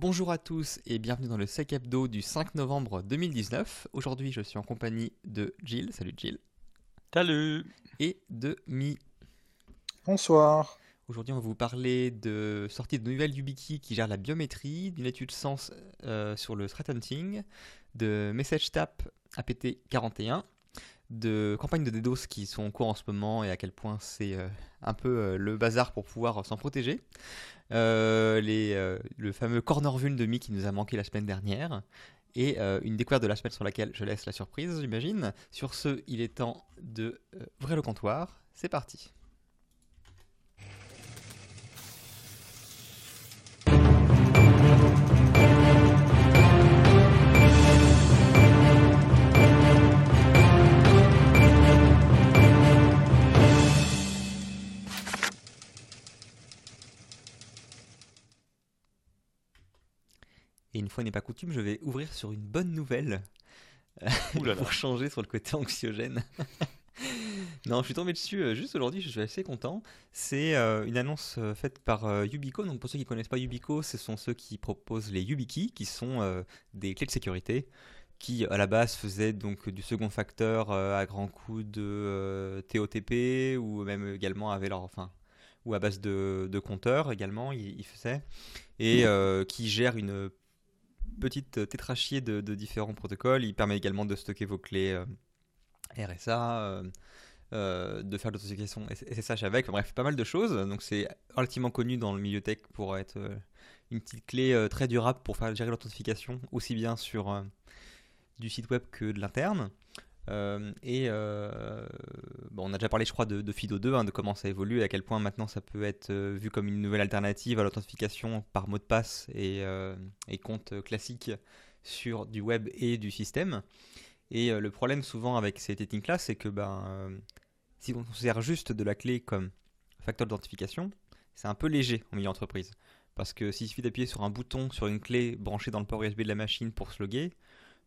Bonjour à tous et bienvenue dans le Sec Hebdo du 5 novembre 2019. Aujourd'hui, je suis en compagnie de Jill. Salut Jill. Salut. Et de Mi. Bonsoir. Aujourd'hui, on va vous parler de sortie de nouvelles YubiKey qui gère la biométrie, d'une étude sens euh, sur le threat hunting, de message tap APT41, de campagnes de DDoS qui sont en cours en ce moment et à quel point c'est euh, un peu euh, le bazar pour pouvoir s'en protéger. Euh, les, le fameux corner de Mi qui nous a manqué la semaine dernière. Et une découverte de la semaine sur laquelle je laisse la surprise, j'imagine. Sur ce, il est temps de ouvrir le comptoir. C'est parti. Et une fois n'est pas coutume, je vais ouvrir sur une bonne nouvelle là là. pour changer sur le côté anxiogène. non, je suis tombé dessus euh, juste aujourd'hui, je suis assez content. C'est euh, une annonce euh, faite par Yubico. Donc pour ceux qui ne connaissent pas Yubico, ce sont ceux qui proposent les YubiKey, qui sont des clés de sécurité qui à la base faisaient donc du second facteur euh, à grands coups de euh, TOTP ou même également avaient leur enfin ou à base de, de compteurs également ils, faisaient et euh, qui gèrent une petite tétrachier de, différents protocoles. Il permet également de stocker vos clés euh, RSA, euh, euh, de faire l'authentification SSH avec, bref, pas mal de choses. Donc c'est relativement connu dans le milieu tech pour être euh, une petite clé euh, très durable pour faire gérer l'authentification, aussi bien sur euh, du site web que de l'interne. Euh, et euh, bon, on a déjà parlé, je crois, de, Fido 2, hein, de comment ça évolue et à quel point maintenant ça peut être euh, vu comme une nouvelle alternative à l'authentification par mot de passe et, compte classique sur du web et du système. Et le problème souvent avec ces techniques-là, c'est que ben, si on considère juste de la clé comme facteur d'identification, c'est un peu léger en milieu entreprise. Parce que s'il suffit d'appuyer sur un bouton sur une clé branchée dans le port USB de la machine pour se loguer,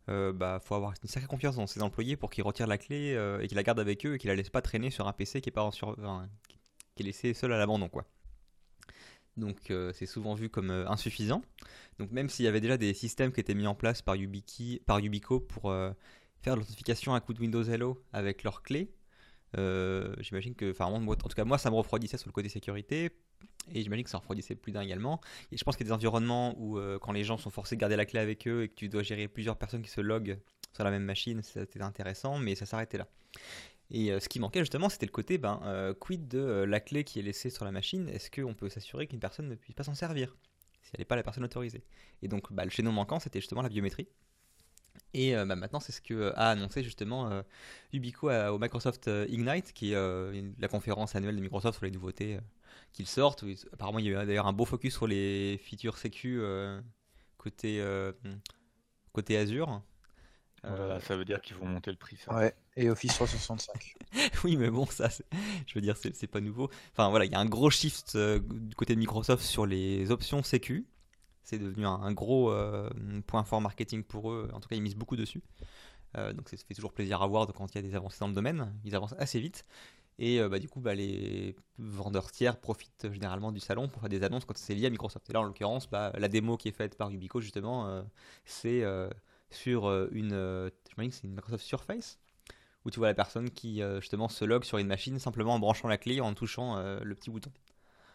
euh, bah, faut avoir une sacrée confiance dans ses employés pour qu'ils retirent la clé euh, et qu'ils la gardent avec eux et qu'ils la laissent pas traîner sur un PC qui est laissé seul à l'abandon. Donc euh, c'est souvent vu comme euh, insuffisant. Donc même s'il y avait déjà des systèmes qui étaient mis en place par YubiKey, par Yubico pour faire l'authentification à coup de Windows Hello avec leurs clés, euh, j'imagine que, enfin en tout cas moi ça me refroidissait sur le côté sécurité et j'imagine que ça refroidissait plus d'un également. Et je pense qu'il y a des environnements où euh, quand les gens sont forcés de garder la clé avec eux et que tu dois gérer plusieurs personnes qui se loguent sur la même machine, c'était intéressant, mais ça s'arrêtait là. Et euh, ce qui manquait justement, c'était le côté, ben, quid de la clé qui est laissée sur la machine? Est-ce qu'on peut s'assurer qu'une personne ne puisse pas s'en servir si elle n'est pas la personne autorisée? Et donc, bah, le chaînon manquant, c'était justement la biométrie. Et euh, bah, maintenant, c'est ce que a annoncé justement euh, Ubico à- au Microsoft euh, Ignite, qui est euh, la conférence annuelle de Microsoft sur les nouveautés euh, qu'ils sortent. apparemment, il y a eu d'ailleurs un beau focus sur les features sécu euh, côté, euh, côté Azure. Ça veut dire qu'ils vont monter le prix, ça. Ouais, et Office 365. Oui, mais bon, ça, je veux dire, c'est c'est pas nouveau. Enfin, voilà, il y a un gros shift euh, du côté de Microsoft sur les options sécu. C'est devenu un, gros euh, point fort marketing pour eux. En tout cas, ils misent beaucoup dessus. Euh, donc, ça fait toujours plaisir à voir quand il y a des avancées dans le domaine. Ils avancent assez vite. Et euh, bah, du coup, bah, les vendeurs tiers profitent généralement du salon pour faire des annonces quand c'est lié à Microsoft. Et là, en l'occurrence, bah, la démo qui est faite par Ubico, justement, c'est sur une. euh, J'imagine que c'est une Microsoft Surface où tu vois la personne qui justement se log sur une machine simplement en branchant la clé en touchant le petit bouton.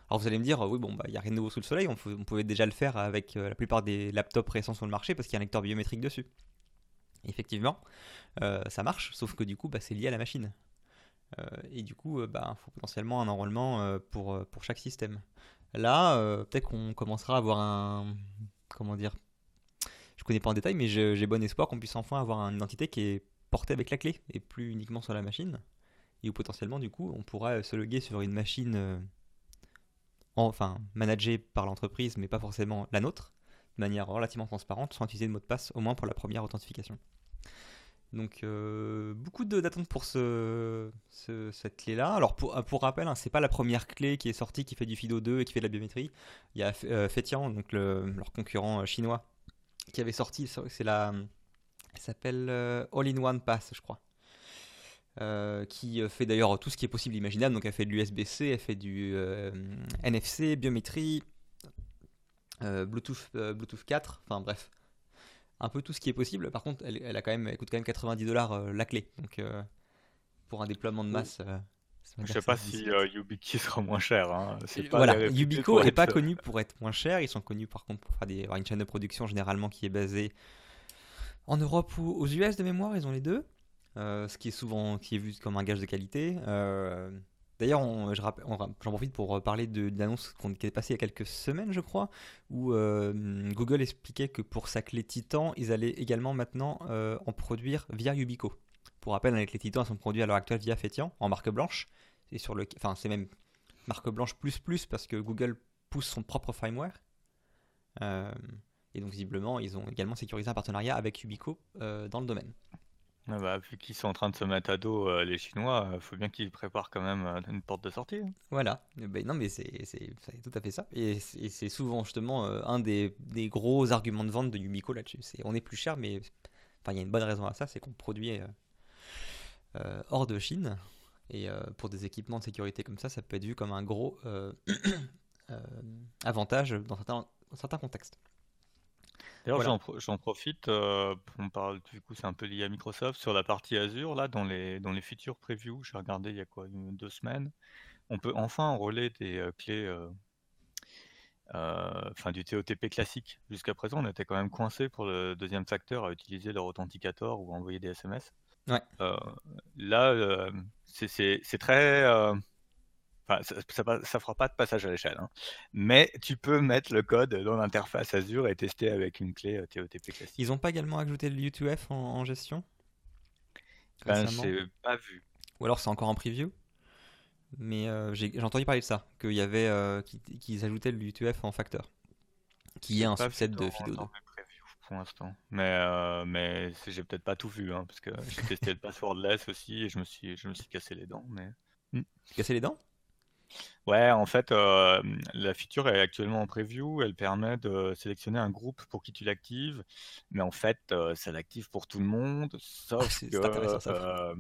Alors vous allez me dire, oui bon bah il n'y a rien de nouveau sous le soleil, on, pou- on pouvait déjà le faire avec euh, la plupart des laptops récents sur le marché parce qu'il y a un lecteur biométrique dessus. Effectivement, euh, ça marche, sauf que du coup bah, c'est lié à la machine. Euh, et du coup, il faut potentiellement un enrôlement pour, pour chaque système. Là, peut-être qu'on commencera à avoir un... Comment dire Je connais pas en détail, mais j'ai bon espoir qu'on puisse enfin avoir une identité qui est portée avec la clé et plus uniquement sur la machine. Et où potentiellement, du coup, on pourra se loguer sur une machine, enfin, managée par l'entreprise, mais pas forcément la nôtre, de manière relativement transparente, sans utiliser de mot de passe, au moins pour la première authentification. Donc, euh, beaucoup d'attentes pour ce, ce- cette clé-là. Alors, pour, pour rappel, hein, c'est pas la première clé qui est sortie qui fait du FIDO 2 et qui fait de la biométrie. Il y a euh, Fetian, donc le- leur concurrent euh, chinois, qui avait sorti, c'est s'appelle euh, All-in-One Pass, je crois. Euh, qui euh, fait d'ailleurs tout ce qui est possible imaginable. Donc elle fait de l'USB-C, elle fait du euh, NFC, biométrie, Bluetooth, Bluetooth 4, enfin bref, un peu tout ce qui est possible. Par contre, elle, a quand même, coûte quand même 90 dollars la clé. Donc pour un déploiement de masse. Je sais pas si YubiKey sera moins cher. Hein. Pas voilà, Yubico n'est pas connu pour être moins cher. Ils sont connus par contre pour faire des, avoir une chaîne de production généralement qui est basée en Europe ou aux US de mémoire. Ils ont les deux. Ce qui est souvent qui est vu comme un gage de qualité. D'ailleurs, j'en profite pour parler d'une annonce qui est passée il y a quelques semaines, je crois, où euh, Google expliquait que pour sa clé Titan, ils allaient également maintenant euh, en produire via Yubico. Pour rappel, les clés Titan sont produites à l'heure actuelle via Fétian, en marque blanche. Et sur le, enfin, c'est même marque blanche plus plus parce que Google pousse son propre firmware. Euh, et donc, visiblement, ils ont également sécurisé un partenariat avec Yubico dans le domaine. Ah bah, vu qu'ils sont en train de se mettre à dos euh, les Chinois, il euh, faut bien qu'ils préparent quand même euh, une porte de sortie. Hein. Voilà, ben, non mais c'est tout à fait ça. Et c'est souvent justement un des, des, gros arguments de vente de Yumiko là-dessus. On est plus cher, mais il y a une bonne raison à ça, c'est qu'on produit hors de Chine. Et pour des équipements de sécurité comme ça, ça peut être vu comme un gros avantage dans certains, dans certains contextes. D'ailleurs, j'en profite, euh, on parle du coup, c'est un peu lié à Microsoft sur la partie Azure là, dans les dans les j'ai regardé il y a quoi, une, deux semaines, on peut enfin enrôler des euh, clés, euh, enfin du TOTP classique. Jusqu'à présent, on était quand même coincé pour le deuxième facteur à utiliser leur authenticator ou envoyer des SMS. Ouais. là, c'est très Enfin, ça, ça, fera pas de passage à l'échelle, hein. mais tu peux mettre le code dans l'interface Azure et tester avec une clé euh, TOTP classique. Ils n'ont pas également ajouté le U2F en, gestion? Ben, j'ai pas vu. Ou alors c'est encore en preview? Mais euh, j'ai entendu parler de ça, qu'il y avait euh, qu'ils ajoutaient le U2F en facteur, qui est un subset de Fido 2 pour l'instant. Mais, mais j'ai peut-être pas tout vu, hein, parce que j'ai testé le passwordless aussi et je me suis, je me suis cassé les dents. Mais... Cassé les dents? Ouais, en fait, euh, la feature est actuellement en preview. Elle permet de sélectionner un groupe pour qui tu l'actives. Mais en fait, euh, ça l'active pour tout le monde, sauf ah, que, euh,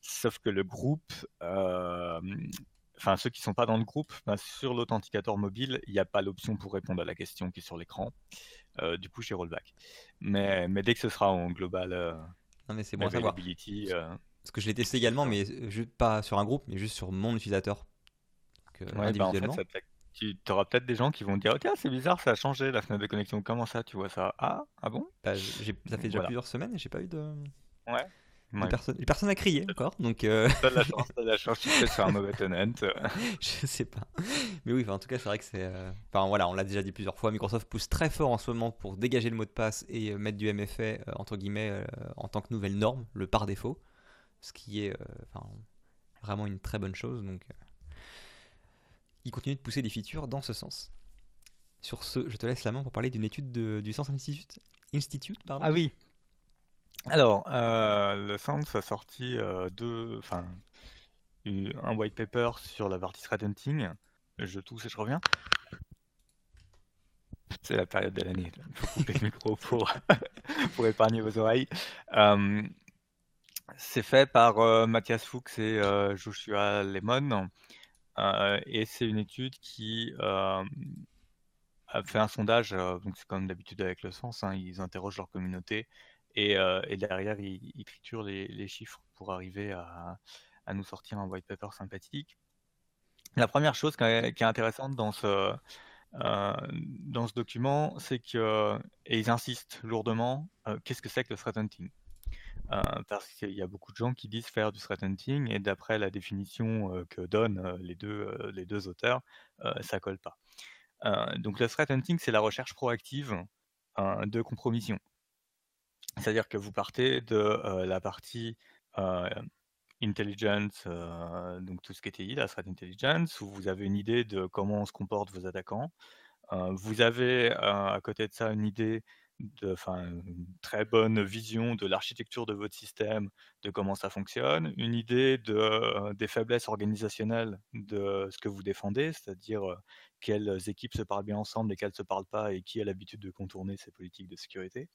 sauf que le groupe, enfin ceux qui sont pas dans le groupe, bah, sur l'authenticateur mobile, il n'y a pas l'option pour répondre à la question qui est sur l'écran. du coup, chez Rollback. Mais, mais dès que ce sera en global Non, mais c'est bon Parce que je l'ai testé également, mais juste pas sur un groupe, mais juste sur mon utilisateur euh, bah, en fait, tu auras peut-être des gens qui vont dire tiens c'est bizarre ça a changé la fenêtre de connexion comment ça tu vois ça ah ah bon? Bah, ça fait déjà plusieurs semaines et j'ai pas eu de ouais Personne, personne a crié encore, donc. Euh... T'as de la chance, t'as de la chance, tu fais sur un mauvais tenant. je sais pas, mais oui, en tout cas, c'est vrai que c'est. Euh, enfin voilà, on l'a déjà dit plusieurs fois. Microsoft pousse très fort en ce moment pour dégager le mot de passe et euh, mettre du MFA entre guillemets en tant que nouvelle norme, le par défaut, ce qui est vraiment une très bonne chose. Donc il continue de pousser des features dans ce sens. Sur ce, je te laisse la main pour parler d'une étude du Science Institute. Institute Ah oui. Alors, euh, le Science a sorti euh, deux, enfin, un white paper sur la partie threat hunting. Je tousse et je reviens. C'est la période de l'année. Il faut couper le micro pour, pour épargner vos oreilles. Euh, c'est fait par Mathias Fuchs et Joshua Lemon. Euh, et c'est une étude qui euh, a fait un sondage, euh, donc c'est comme d'habitude avec le sens, hein, ils interrogent leur communauté et, derrière ils, triturent les, chiffres pour arriver à, nous sortir un white paper sympathique. La première chose qui est, intéressante dans ce, document, c'est que, et ils insistent lourdement, qu'est-ce que c'est que le threat hunting parce qu'il y a beaucoup de gens qui disent faire du threat hunting et d'après la définition euh, que donnent euh, les, deux, les deux auteurs, ça colle pas. donc le threat hunting, c'est la recherche proactive de compromission. C'est-à-dire que vous partez de la partie intelligence, donc tout ce qui était la threat intelligence, où vous avez une idée de comment se comportent vos attaquants. vous avez à côté de ça une idée enfin, une très bonne vision de l'architecture de votre système, de comment ça fonctionne, une idée de, euh, des faiblesses organisationnelles de ce que vous défendez, c'est-à-dire euh, quelles équipes se parlent bien ensemble et quelles ne se parlent pas et qui a l'habitude de contourner ces politiques de sécurité.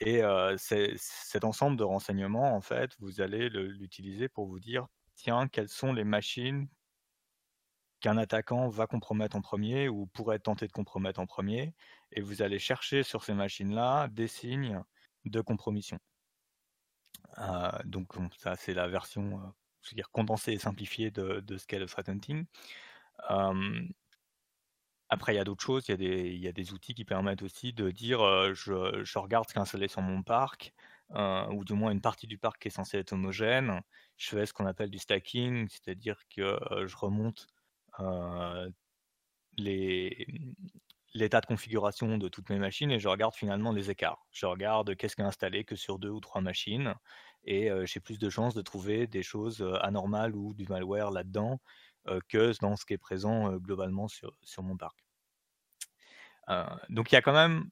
Et euh, cet ensemble de renseignements, en fait, vous allez l'utiliser pour vous dire, tiens, quelles sont les machines qu'un attaquant va compromettre en premier ou pourrait tenter de compromettre en premier, et vous allez chercher sur ces machines-là des signes de compromission. Euh, donc ça c'est la version euh, condensée et simplifiée de, ce qu'est le threat hunting. après, il y a d'autres choses. Il y, a des, outils qui permettent aussi de dire je, je, regarde ce qui est installé sur mon parc, ou du moins une partie du parc qui est censée être homogène. Je fais ce qu'on appelle du stacking, c'est-à-dire que je remonte les, l'état de configuration de toutes mes machines et je regarde finalement les écarts. Je regarde qu'est-ce qui est installé que sur deux ou trois machines et j'ai plus de chances de trouver des choses anormales ou du malware là-dedans que dans ce qui est présent globalement sur, mon parc. donc il y a quand même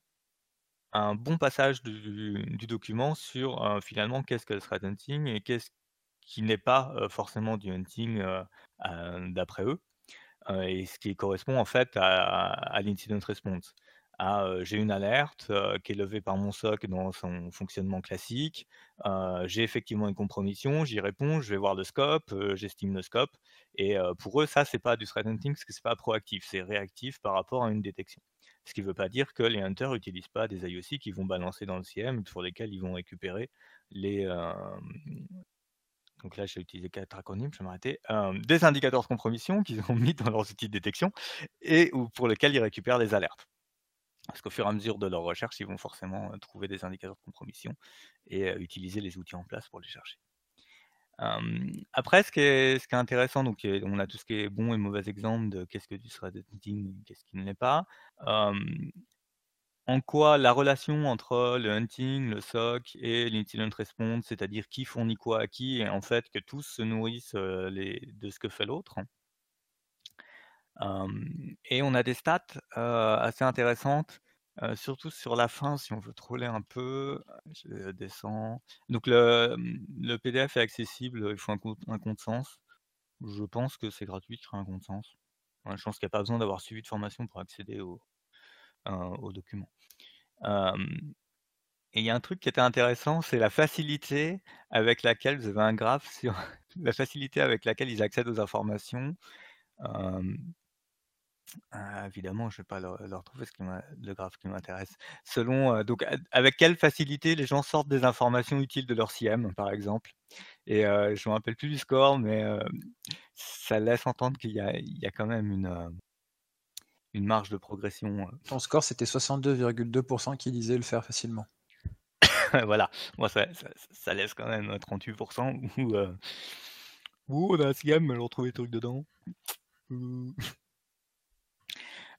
un bon passage du, document sur finalement qu'est-ce que le threat hunting et qu'est-ce qui n'est pas forcément du hunting d'après eux et ce qui correspond en fait à, l'incident response. j'ai une alerte qui est levée par mon SOC dans son fonctionnement classique. j'ai effectivement une compromission, j'y réponds, je vais voir le scope, j'estime le scope. Et pour eux, ça, c'est pas du threat hunting parce que c'est pas proactif, c'est réactif par rapport à une détection. Ce qui ne veut pas dire que les hunters n'utilisent pas des IOC qui vont balancer dans le CM sur lesquels ils vont récupérer les, donc là j'ai utilisé quatre acronymes, je vais m'arrêter, des indicateurs de compromission qu'ils ont mis dans leurs outils de détection et ou pour lesquels ils récupèrent des alertes. Parce qu'au fur et à mesure de leur recherche, ils vont forcément trouver des indicateurs de compromission et utiliser les outils en place pour les chercher. après, ce qui, est, ce qui est intéressant, donc on a tout ce qui est bon et mauvais exemple de qu'est-ce que du threat hunting, qu'est-ce qui ne l'est pas en quoi la relation entre le hunting, le SOC et l'incident response, c'est-à-dire qui fournit quoi à qui, et en fait que tous se nourrissent de ce que fait l'autre? et on a des stats assez intéressantes, surtout sur la fin, si on veut troller un peu. Je descends. Donc le, PDF est accessible, il faut un compte, un compte sens. Je pense que c'est gratuit de créer un compte sens. je pense qu'il n'y a pas besoin d'avoir suivi de formation pour accéder au, au document. et il y a un truc qui était intéressant, c'est la facilité avec laquelle vous avez un graphe sur la facilité avec laquelle ils accèdent aux informations. Ah, évidemment, je ne vais pas le, retrouver ce le graphe qui m'intéresse. Selon donc avec quelle facilité les gens sortent des informations utiles de leur CIEM, par exemple. Et je ne me rappelle plus du score, mais ça laisse entendre qu'il y a, quand même une une marge de progression. Euh. Ton score, c'était 62,2% qui disait le faire facilement. voilà, moi ça, ça, laisse quand même 38% où, euh... on a un mais on retrouve des trucs dedans.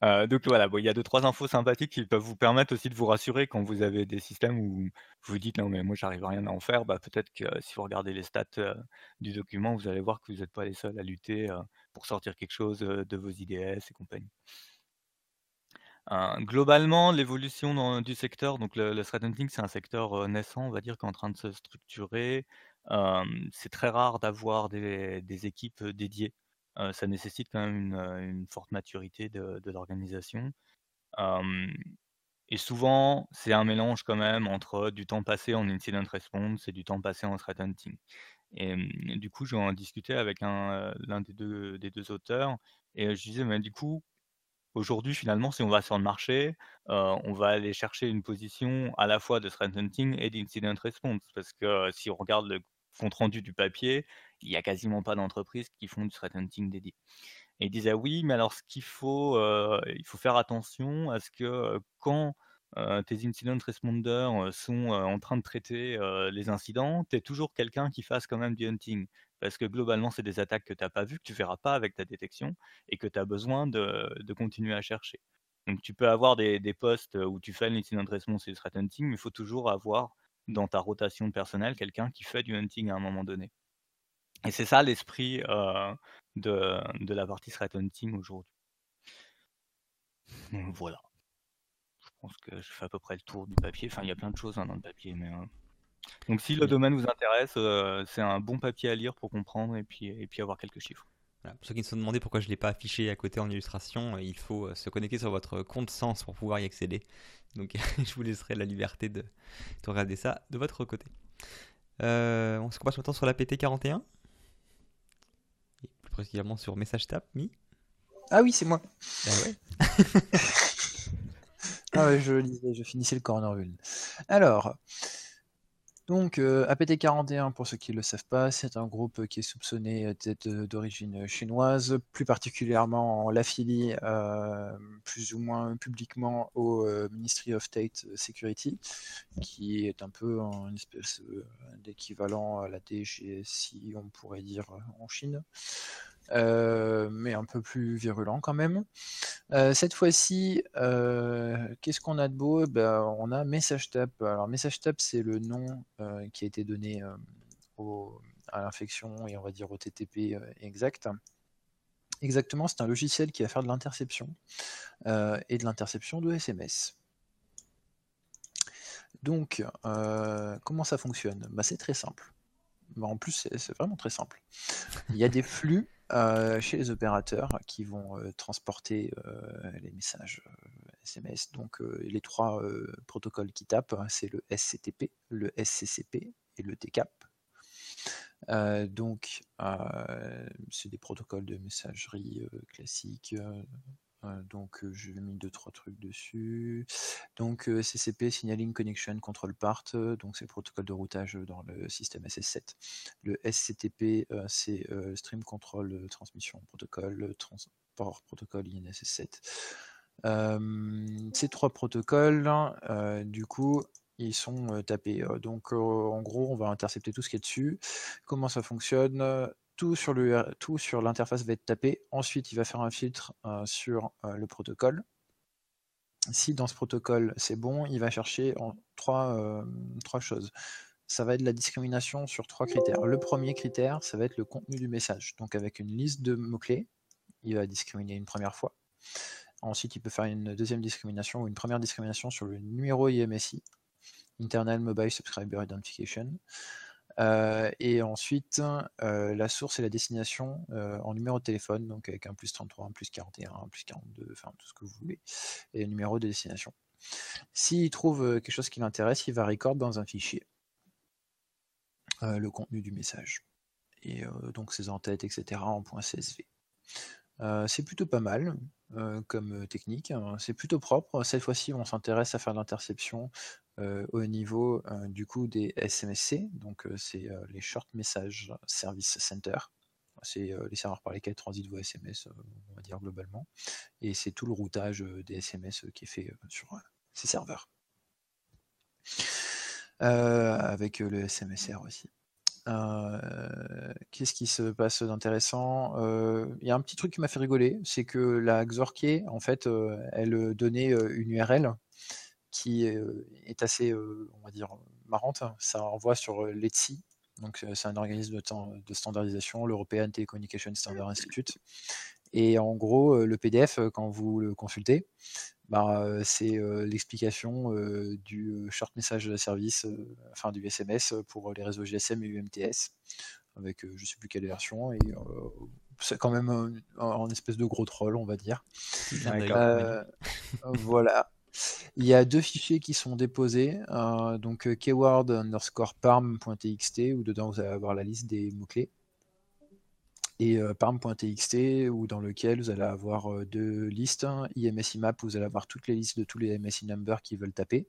Euh, donc voilà, il y a deux trois infos sympathiques qui peuvent vous permettre aussi de vous rassurer quand vous avez des systèmes où vous vous dites non mais moi j'arrive à rien à en faire. Bah, peut-être que si vous regardez les stats euh, du document, vous allez voir que vous n'êtes pas les seuls à lutter pour sortir quelque chose de vos IDS et compagnie globalement, l'évolution du secteur, donc le, threat hunting, c'est un secteur naissant, on va dire, qui est en train de se structurer. c'est très rare d'avoir des, équipes dédiées. ça nécessite quand même une, forte maturité de, l'organisation. et souvent, c'est un mélange quand même entre du temps passé en incident response et du temps passé en threat hunting. Et du coup, j'en discutais avec l'un des deux, des deux auteurs et je disais, mais du coup, Aujourd'hui, finalement, si on va sur le marché, on va aller chercher une position à la fois de threat hunting et d'incident response. Parce que si on regarde le compte rendu du papier, il n'y a quasiment pas d'entreprises qui font du threat hunting dédié. Et il disait oui, mais alors ce qu'il faut, il faut faire attention à ce que quand tes incident responders sont en train de traiter les incidents, tu es toujours quelqu'un qui fasse quand même du hunting parce que globalement, c'est des attaques que tu n'as pas vues, que tu verras pas avec ta détection, et que tu as besoin de, continuer à chercher. Donc tu peux avoir des, postes où tu fais l'incident response et le threat hunting, mais il faut toujours avoir dans ta rotation de personnel quelqu'un qui fait du hunting à un moment donné. Et c'est ça l'esprit de, la partie threat hunting aujourd'hui. Voilà. Je pense que je fais à peu près le tour du papier. Enfin, il y a plein de choses hein, dans le papier, mais donc si le domaine vous intéresse, euh, c'est un bon papier à lire pour comprendre et puis, et puis avoir quelques chiffres. pour ceux qui se sont demandé pourquoi je ne l'ai pas affiché à côté en illustration, euh, il faut euh, se connecter sur votre compte Sens pour pouvoir y accéder. Donc je vous laisserai la liberté de, regarder ça de votre côté. on se passe maintenant sur la PT41 et plus précisément sur Message Tap, Mi Ah oui, c'est moi. Ah ouais Ah ouais, je lisais, je finissais le corner. Alors, donc euh, APT41, pour ceux qui ne le savent pas, c'est un groupe qui est soupçonné d'être d'origine chinoise, plus particulièrement en l'affilie euh, plus ou moins publiquement au euh, Ministry of State Security, qui est un peu une espèce euh, d'équivalent à la DGSI, on pourrait dire, en Chine. Euh, mais un peu plus virulent quand même. Euh, cette fois-ci, euh, qu'est-ce qu'on a de beau? Ben, On a MessageTap. Alors MessageTap, c'est le nom qui a été donné au, à l'infection et on va dire au TTP exact. Exactement, c'est un logiciel qui va faire de l'interception et de l'interception de SMS. Donc, comment ça fonctionne? Ben, C'est très simple. Ben, en plus, c'est vraiment très simple. Il y a des flux euh, chez les opérateurs qui vont euh, transporter euh, les messages SMS. Donc les trois protocoles qui tapent, hein, c'est le SCTP, le SCCP et le TCAP. donc, c'est des protocoles de messagerie classiques donc euh, je vais mis deux trois trucs dessus. Donc euh, CCP Signaling Connection Control Part, donc c'est le protocole de routage dans le système SS7. Le SCTP c'est Stream Control Transmission Protocol, Transport Protocol INSS7. ces trois protocoles, du coup, ils sont tapés. Donc en gros, on va intercepter tout ce qui est dessus. Comment ça fonctionne? Tout sur le tout sur l'interface va être tapé. Ensuite, il va faire un filtre euh, sur euh, le protocole. Si dans ce protocole c'est bon, il va chercher trois, euh, trois choses. Ça va être la discrimination sur trois critères. Le premier critère, ça va être le contenu du message. Donc avec une liste de mots-clés, il va discriminer une première fois. Ensuite, il peut faire une deuxième discrimination ou une première discrimination sur le numéro IMSI, Internal Mobile Subscriber Identification. Euh, et ensuite, euh, la source et la destination euh, en numéro de téléphone, donc avec un plus 33, un plus 41, un plus 42, enfin tout ce que vous voulez, et le numéro de destination. S'il trouve quelque chose qui l'intéresse, il va record dans un fichier le contenu du message. Et donc ses en-têtes, etc. en .csv. c'est plutôt pas mal comme technique, hein. c'est plutôt propre. Cette fois-ci, on s'intéresse à faire l'interception au niveau euh, du coup des SMSC, donc euh, c'est les Short Message Service Center. C'est les serveurs par lesquels transitent vos SMS, on va dire globalement. Et c'est tout le routage des SMS qui est fait sur ces serveurs. avec le SMSR aussi. Qu'est-ce qui se passe d'intéressant? Il y a un petit truc qui m'a fait rigoler, c'est que la Xorkey, en fait, elle donnait une URL qui est assez, on va dire, marrante. Ça envoie sur l'ETSI, donc c'est un organisme de, de standardisation, l'European Telecommunication Standard Institute. Et en gros, le PDF, quand vous le consultez, bah, c'est l'explication du short message service, enfin du SMS pour les réseaux GSM et UMTS, avec je ne sais plus quelle version, et c'est quand même un, espèce de gros troll, on va dire. voilà. Il y a deux fichiers qui sont déposés, euh, donc euh, keyword underscore parm.txt, où dedans vous allez avoir la liste des mots-clés, et euh, parm.txt, où dans lequel vous allez avoir deux listes, IMSIMAP, où vous allez avoir toutes les listes de tous les MSI numbers qui veulent taper,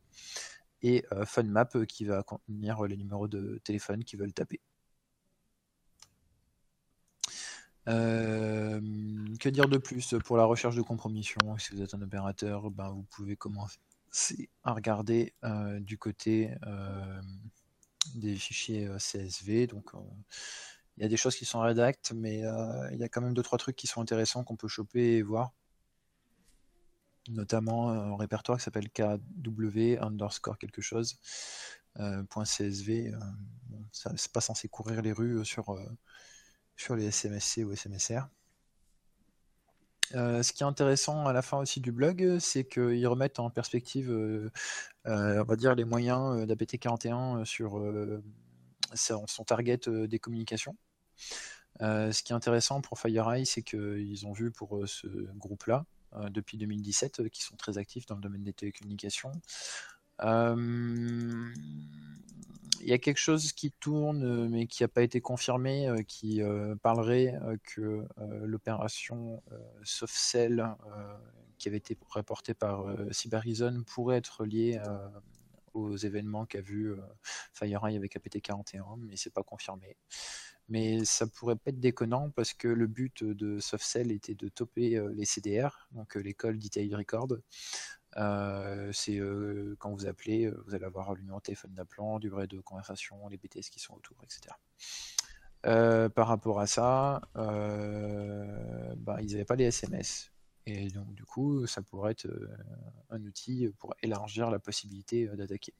et FunMap, qui va contenir les numéros de téléphone qui veulent taper. Euh, que dire de plus pour la recherche de compromission? Si vous êtes un opérateur, ben, vous pouvez commencer à regarder euh, du côté euh, des fichiers CSV. Donc, il y a des choses qui sont rédactes, mais il y a quand même deux trois trucs qui sont intéressants qu'on peut choper et voir. Notamment un répertoire qui s'appelle KW underscore quelque chose. .csv, c'est pas censé courir les rues sur sur les SMSC ou SMSR. Euh, ce qui est intéressant à la fin aussi du blog, c'est qu'ils remettent en perspective, euh, euh, on va dire, les moyens d'APT41 sur son target des communications. ce qui est intéressant pour FireEye, c'est qu'ils ont vu pour ce groupe-là, depuis 2017, qui sont très actifs dans le domaine des télécommunications, il y a quelque chose qui tourne, mais qui n'a pas été confirmé, qui parlerait que l'opération Softcell, qui avait été rapportée par Cyberizon, pourrait être liée aux événements qu'a vu FireEye avec APT41, mais c'est pas confirmé. Mais ça pourrait pas être déconnant parce que le but de Softcell était de toper les CDR, donc l'école Detailed Record. C'est quand vous appelez, vous allez avoir le numéro de téléphone d'appelant, durée de conversation, les BTS qui sont autour, etc. par rapport à ça, bah, ils n'avaient pas les SMS. Et donc, du coup, ça pourrait être un outil pour élargir la possibilité d'attaquer.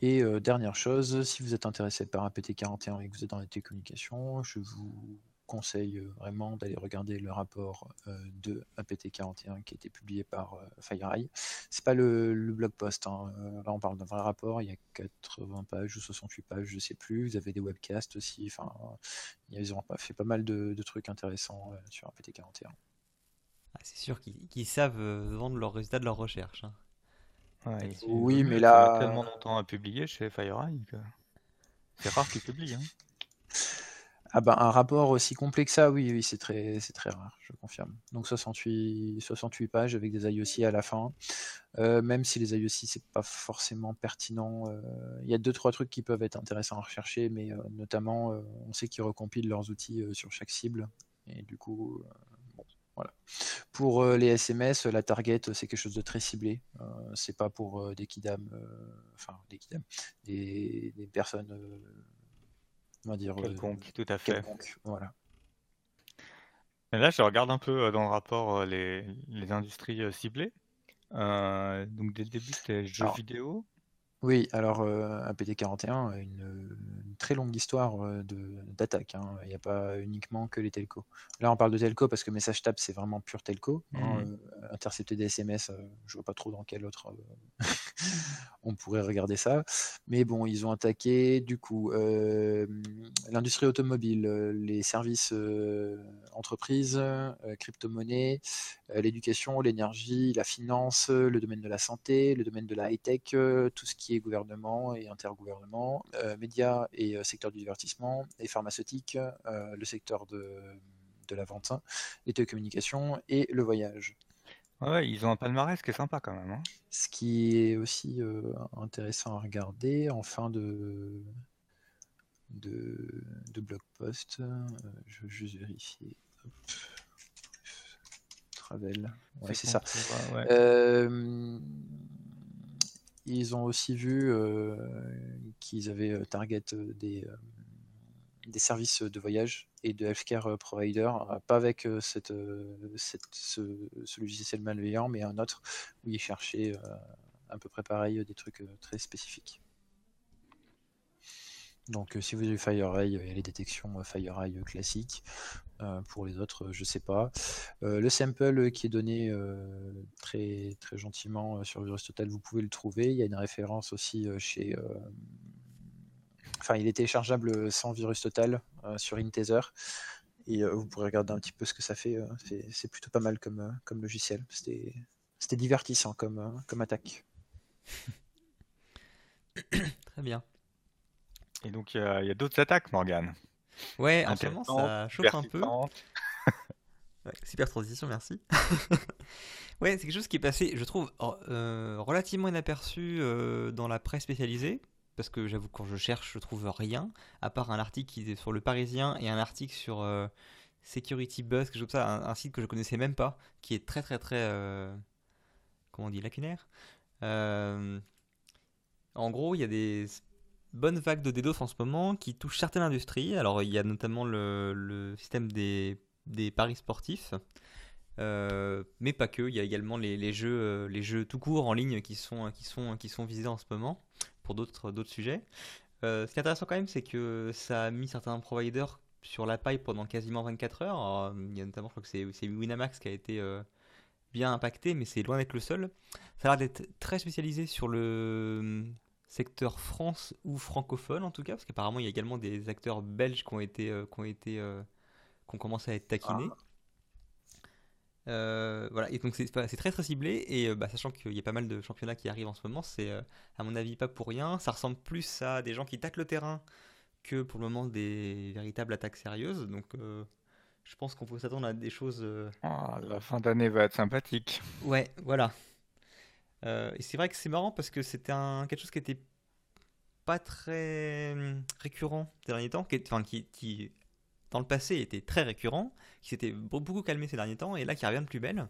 et dernière chose, si vous êtes intéressé par un PT41 et que vous êtes dans les télécommunications, je vous conseille vraiment d'aller regarder le rapport de APT41 qui a été publié par FireEye. C'est pas le, blog post, hein, là on parle d'un vrai rapport, il y a 80 pages ou 68 pages, je sais plus. Vous avez des webcasts aussi, enfin, ils ont fait pas mal de, trucs intéressants sur APT41. Ah, c'est sûr qu'ils savent vendre leurs résultats de leur recherche. Hein. oui, mais là. tellement longtemps à publier chez FireEye que c'est rare qu'ils publient. Hein. Ah bah, un rapport aussi complet que ça, oui, oui, c'est très, très rare, je confirme. Donc 68, 68 pages avec des IOC à la fin. Euh, même si les IOC, c'est pas forcément pertinent. Euh, il y a deux, trois trucs qui peuvent être intéressants à rechercher, mais euh, notamment, on sait qu'ils recompilent leurs outils sur chaque cible. Et du coup, bon, voilà. Pour les SMS, la target, c'est quelque chose de très ciblé. c'est pas pour des kidam, enfin, des kidam, des personnes on va dire. Euh, quelconque, tout à fait. voilà. là, je regarde un peu euh, dans le rapport euh, les, les industries ciblées. donc dès le début, c'était jeux vidéo, oui, alors euh, APT41 a une, très longue histoire euh, d'attaque. Hein. Il n'y a pas uniquement que les telcos. Là, on parle de telco parce que message tap, c'est vraiment pur telco. Hein. Mmh. Euh, intercepter des SMS, je vois pas trop dans quel autre on pourrait regarder ça. Mais bon, ils ont attaqué du coup l'industrie automobile, les services entreprises, crypto-monnaie, l'éducation, l'énergie, la finance, le domaine de la santé, le domaine de la high-tech, tout ce qui gouvernement et intergouvernement, euh, médias et euh, secteur du divertissement, et pharmaceutique, euh, le secteur de, de la vente, les télécommunications et le voyage. Ouais, ils ont un palmarès qui est sympa quand même. Hein. Ce qui est aussi intéressant à regarder en fin de, de, de blog post. je vais juste vérifier. Travel. Ouais, c'est ça. Ils ont aussi vu euh, qu'ils avaient euh, target euh, des, services de voyage et de healthcare provider, pas avec cette, ce, logiciel malveillant, mais un autre où ils cherchaient à peu près pareil, des trucs très spécifiques. Donc si vous avez FireEye, il y a les détections FireEye classiques. Euh, pour les autres, je sais pas. Euh, le sample qui est donné euh, très, très gentiment sur VirusTotal, vous pouvez le trouver. Il y a une référence aussi chez. Enfin, il est téléchargeable sans VirusTotal sur InTether. Et vous pourrez regarder un petit peu ce que ça fait. C'est plutôt pas mal comme, logiciel. C'était divertissant comme attaque. Très bien. Et donc, il y a, d'autres attaques, Morgane. Ouais, en ce moment, ça chauffe un peu. super transition, merci. ouais, c'est quelque chose qui est passé, je trouve, euh, relativement inaperçu euh, dans la presse spécialisée. Parce que j'avoue, quand je cherche, je trouve rien, à part un article qui est sur le Parisien et un article sur euh, Security Buzz, que ça, un, un, site que je connaissais même pas, qui est très très très, comment on dit, lacunaire. en gros, il y a des bonne vague de DDoS en ce moment qui touche certaines industries. Alors il y a notamment le, système des, paris sportifs, euh, mais pas que. Il y a également les, jeux, euh, les jeux tout court en ligne qui sont, qui sont, qui sont visés en ce moment pour d'autres, sujets. Euh, ce qui est intéressant quand même, c'est que ça a mis certains providers sur la paille pendant quasiment 24 heures. il y a notamment, je crois que c'est Winamax qui a été bien impacté, mais c'est loin d'être le seul. Ça a l'air d'être très spécialisé sur le secteur France ou francophone en tout cas, parce qu'apparemment il y a également des acteurs belges qui ont été, euh, qui ont été, euh, qui ont commencé à être taquinés. voilà, et donc c'est très très ciblé, et bah, sachant qu'il y a pas mal de championnats qui arrivent en ce moment, c'est à mon avis pas pour rien. Ça ressemble plus à des gens qui taclent le terrain que pour le moment des véritables attaques sérieuses. Donc je pense qu'on peut s'attendre à des choses. Ah, la fin d'année va être sympathique. Ouais, voilà. Et c'est vrai que c'est marrant parce que c'était quelque chose qui était pas très hum, récurrent ces derniers temps, qui, dans le passé était très récurrent, qui s'était beaucoup calmé ces derniers temps, et là qui revient de plus belle,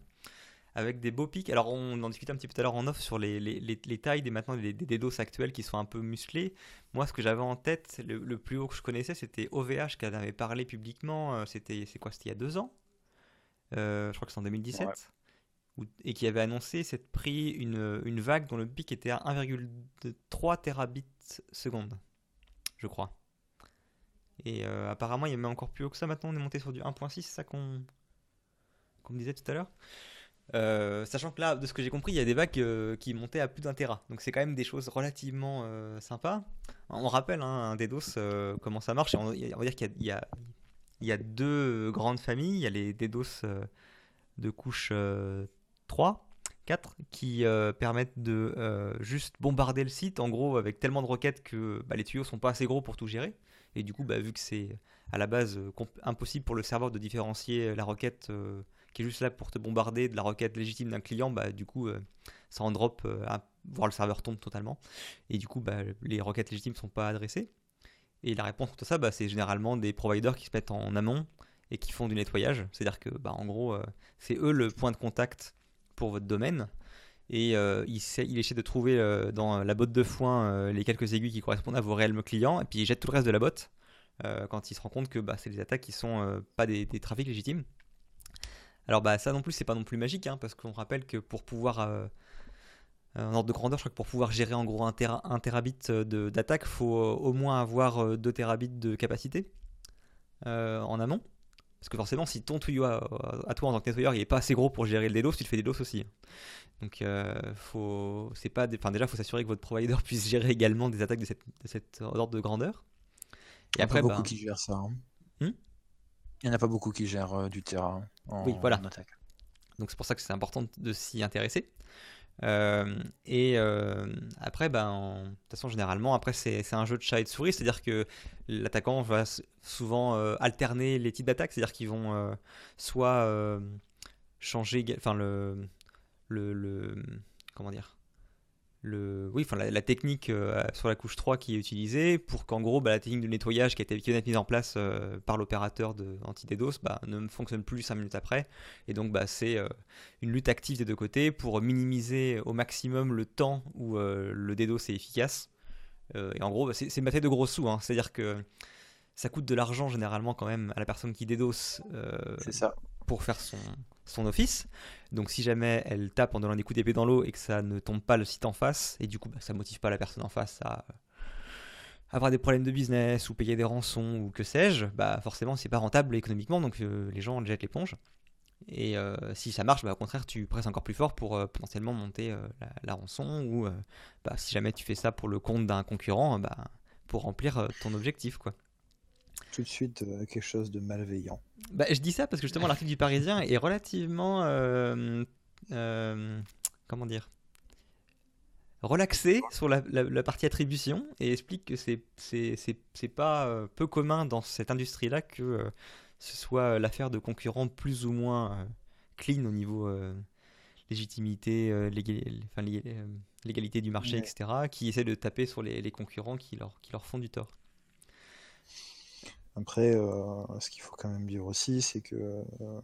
avec des beaux pics. Alors on en discutait un petit peu tout à l'heure en off sur les, les, les, tailles des maintenant des, des, actuels qui sont un peu musclés. Moi ce que j'avais en tête, le, plus haut que je connaissais, c'était OVH qui en avait parlé publiquement, euh, c'était c'est quoi, c'était il y a deux ans? Euh, Je crois que c'est en 2017 et qui avait annoncé cette prix une, une, vague dont le pic était à 1,3 terabits seconde, je crois. Et euh, apparemment, il y a même encore plus haut que ça. Maintenant, on est monté sur du 1.6, c'est ça qu'on me disait tout à l'heure. Euh, sachant que là, de ce que j'ai compris, il y a des vagues euh, qui montaient à plus d'un Tera. Donc c'est quand même des choses relativement sympas. On rappelle, hein, un DDoS, comment ça marche. On, va dire qu'il y, y a, deux grandes familles. Il y a les DDoS de couche 3 4 qui euh, permettent de euh, juste bombarder le site en gros avec tellement de requêtes que bah, les tuyaux sont pas assez gros pour tout gérer. Et du coup bah, vu que c'est à la base euh, impossible pour le serveur de différencier la requête qui est juste là pour te bombarder de la requête légitime d'un client bah, du coup ça en drop à voir le serveur tombe totalement. Et du coup les requêtes légitimes sont pas adressées. Et la réponse à ça c'est généralement des providers qui se mettent en amont et qui font du nettoyage. C'est à dire que en gros c'est eux le point de contact pour votre domaine. Et euh, il, il, essaie de trouver euh, dans la botte de foin euh, les quelques aiguilles qui correspondent à vos réels clients, et puis il jette tout le reste de la botte quand il se rend compte que bah, c'est des attaques qui sont pas des, trafics légitimes. Alors bah ça non plus c'est pas non plus magique, hein, parce qu'on rappelle que pour pouvoir en ordre de grandeur, je crois que pour pouvoir gérer en gros un, un terabit d'attaque, il faut au moins avoir 2 terabits de capacité en amont. Parce que forcément, si ton tuyau à, toi en tant que nettoyeur il est pas assez gros pour gérer le DDoS, tu te fais des DDoS aussi. Donc, euh, faut, c'est pas, enfin déjà, faut s'assurer que votre provider puisse gérer également des attaques de cette, de cette ordre de grandeur. Et il n'y a pas beaucoup ben qui gèrent ça. Hein. Hmm? Il n'y en a pas beaucoup qui gèrent euh, du terrain en, oui, voilà. attaque. Donc c'est pour ça que c'est important de s'y intéresser. Euh, et euh, après, ben, de toute façon, généralement, après, c'est un jeu de chat et de souris, c'est-à-dire que l'attaquant va souvent euh, alterner les types d'attaques, c'est-à-dire qu'ils vont soit changer, enfin, le, le, le, comment dire, le, oui, enfin, la, technique euh, sur la couche 3 qui est utilisée pour qu'en gros bah, la technique de nettoyage qui a été mise en place euh, par l'opérateur anti-DDoS bah, ne fonctionne plus 5 minutes après. Et donc bah, c'est euh, une lutte active des deux côtés pour minimiser au maximum le temps où le DDoS est efficace. et en gros, bah, c'est une bataille de gros sous. Hein. C'est-à-dire que ça coûte de l'argent généralement quand même à la personne qui DDoS. ça. Pour faire son, son office. Donc si jamais elle tape en donnant des coups d'épée dans l'eau et que ça ne tombe pas le site en face, et du coup bah, ça motive pas la personne en face à avoir des problèmes de business ou payer des rançons ou que sais-je, bah forcément c'est pas rentable économiquement, donc euh, les gens jettent l'éponge. Et euh, si ça marche, bah, au contraire, tu presses encore plus fort pour euh, potentiellement monter la, rançon ou bah, si jamais tu fais ça pour le compte d'un concurrent, bah, pour remplir ton objectif. quoi tout de suite euh, quelque chose de malveillant. Bah, je dis ça parce que justement l'article du Parisien est relativement euh, euh, comment dire relaxé sur la, partie attribution et explique que c'est c'est pas peu commun dans cette industrie là que ce soit l'affaire de concurrents plus ou moins clean au niveau légitimité, légalité du marché, etc., qui essaient de taper sur les, les concurrents qui leur, qui leur font du tort. Après, euh, ce qu'il faut quand même dire aussi, c'est que euh,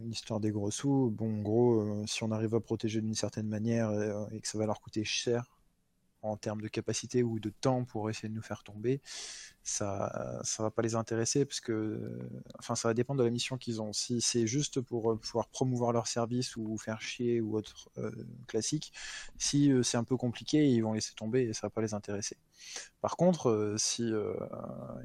l'histoire des gros sous, bon, en gros, euh, si on arrive à protéger d'une certaine manière et, que ça va leur coûter cher en termes de capacité ou de temps pour essayer de nous faire tomber, ça ça va pas les intéresser parce que enfin ça va dépendre de la mission qu'ils ont. Si c'est juste pour pouvoir promouvoir leur service ou faire chier ou autre classique, si c'est un peu compliqué, ils vont laisser tomber et ça va pas les intéresser. Par contre, si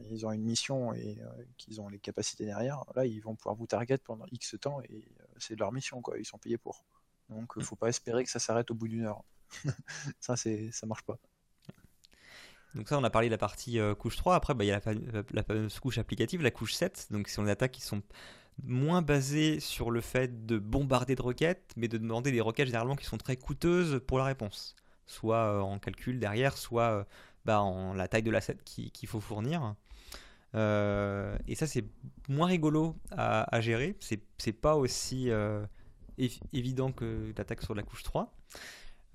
ils ont une mission et qu'ils ont les capacités derrière, là ils vont pouvoir vous target pendant X temps et c'est leur mission quoi, ils sont payés pour. Donc mmh. faut pas espérer que ça s'arrête au bout d'une heure. ça, ça marche pas. Donc ça, on a parlé de la partie euh, couche 3. Après, bah, il y a la, fameuse couche applicative, la couche 7. Donc c'est des attaques qui sont moins basé sur le fait de bombarder de requêtes, mais de demander des requêtes généralement qui sont très coûteuses pour la réponse, soit en calcul derrière, soit bah, en la taille de l'asset qu'il faut fournir. et ça, c'est moins rigolo à, à gérer. C'est pas aussi évident que l'attaque sur la couche 3.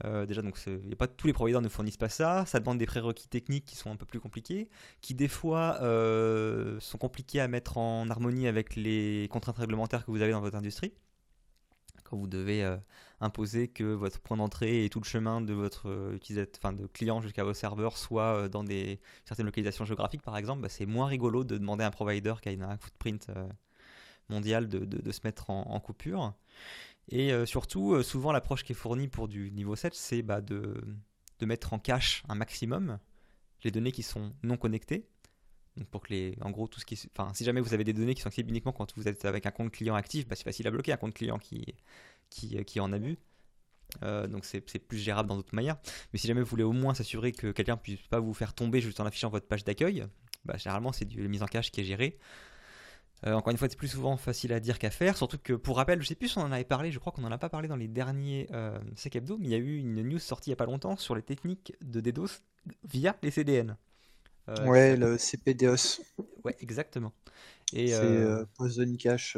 Euh, déjà, donc, n'y a pas tous les providers ne fournissent pas ça. Ça demande des prérequis techniques qui sont un peu plus compliqués, qui des fois euh, sont compliqués à mettre en harmonie avec les contraintes réglementaires que vous avez dans votre industrie. Quand vous devez euh, imposer que votre point d'entrée et tout le chemin de votre enfin de client jusqu'à vos serveurs soit dans des certaines localisations géographiques, par exemple, bah, c'est moins rigolo de demander à un provider qui a un footprint mondial de, se mettre en coupure. Et euh, surtout, euh, souvent l'approche qui est fournie pour du niveau 7, c'est bah, de, mettre en cache un maximum les données qui sont non connectées. Donc pour que les, en gros, tout ce qui, enfin, si jamais vous avez des données qui sont accessibles uniquement quand vous êtes avec un compte client actif, bah, c'est facile à bloquer un compte client qui, qui, euh, en abus. Euh, donc c'est plus gérable dans d'autres manières. Mais si jamais vous voulez au moins s'assurer que quelqu'un ne puisse pas vous faire tomber juste en affichant votre page d'accueil, bah, généralement c'est la mise en cache qui est gérée. Euh, encore une fois, c'est plus souvent facile à dire qu'à faire, surtout que pour rappel, je sais plus si on en avait parlé, je crois qu'on n'en a pas parlé dans les derniers euh, Hebdo, mais il y a eu une news sortie il n'y a pas longtemps sur les techniques de DDoS via les CDN. Euh, ouais, le CPDOS. Ouais, exactement. C'est euh, post cache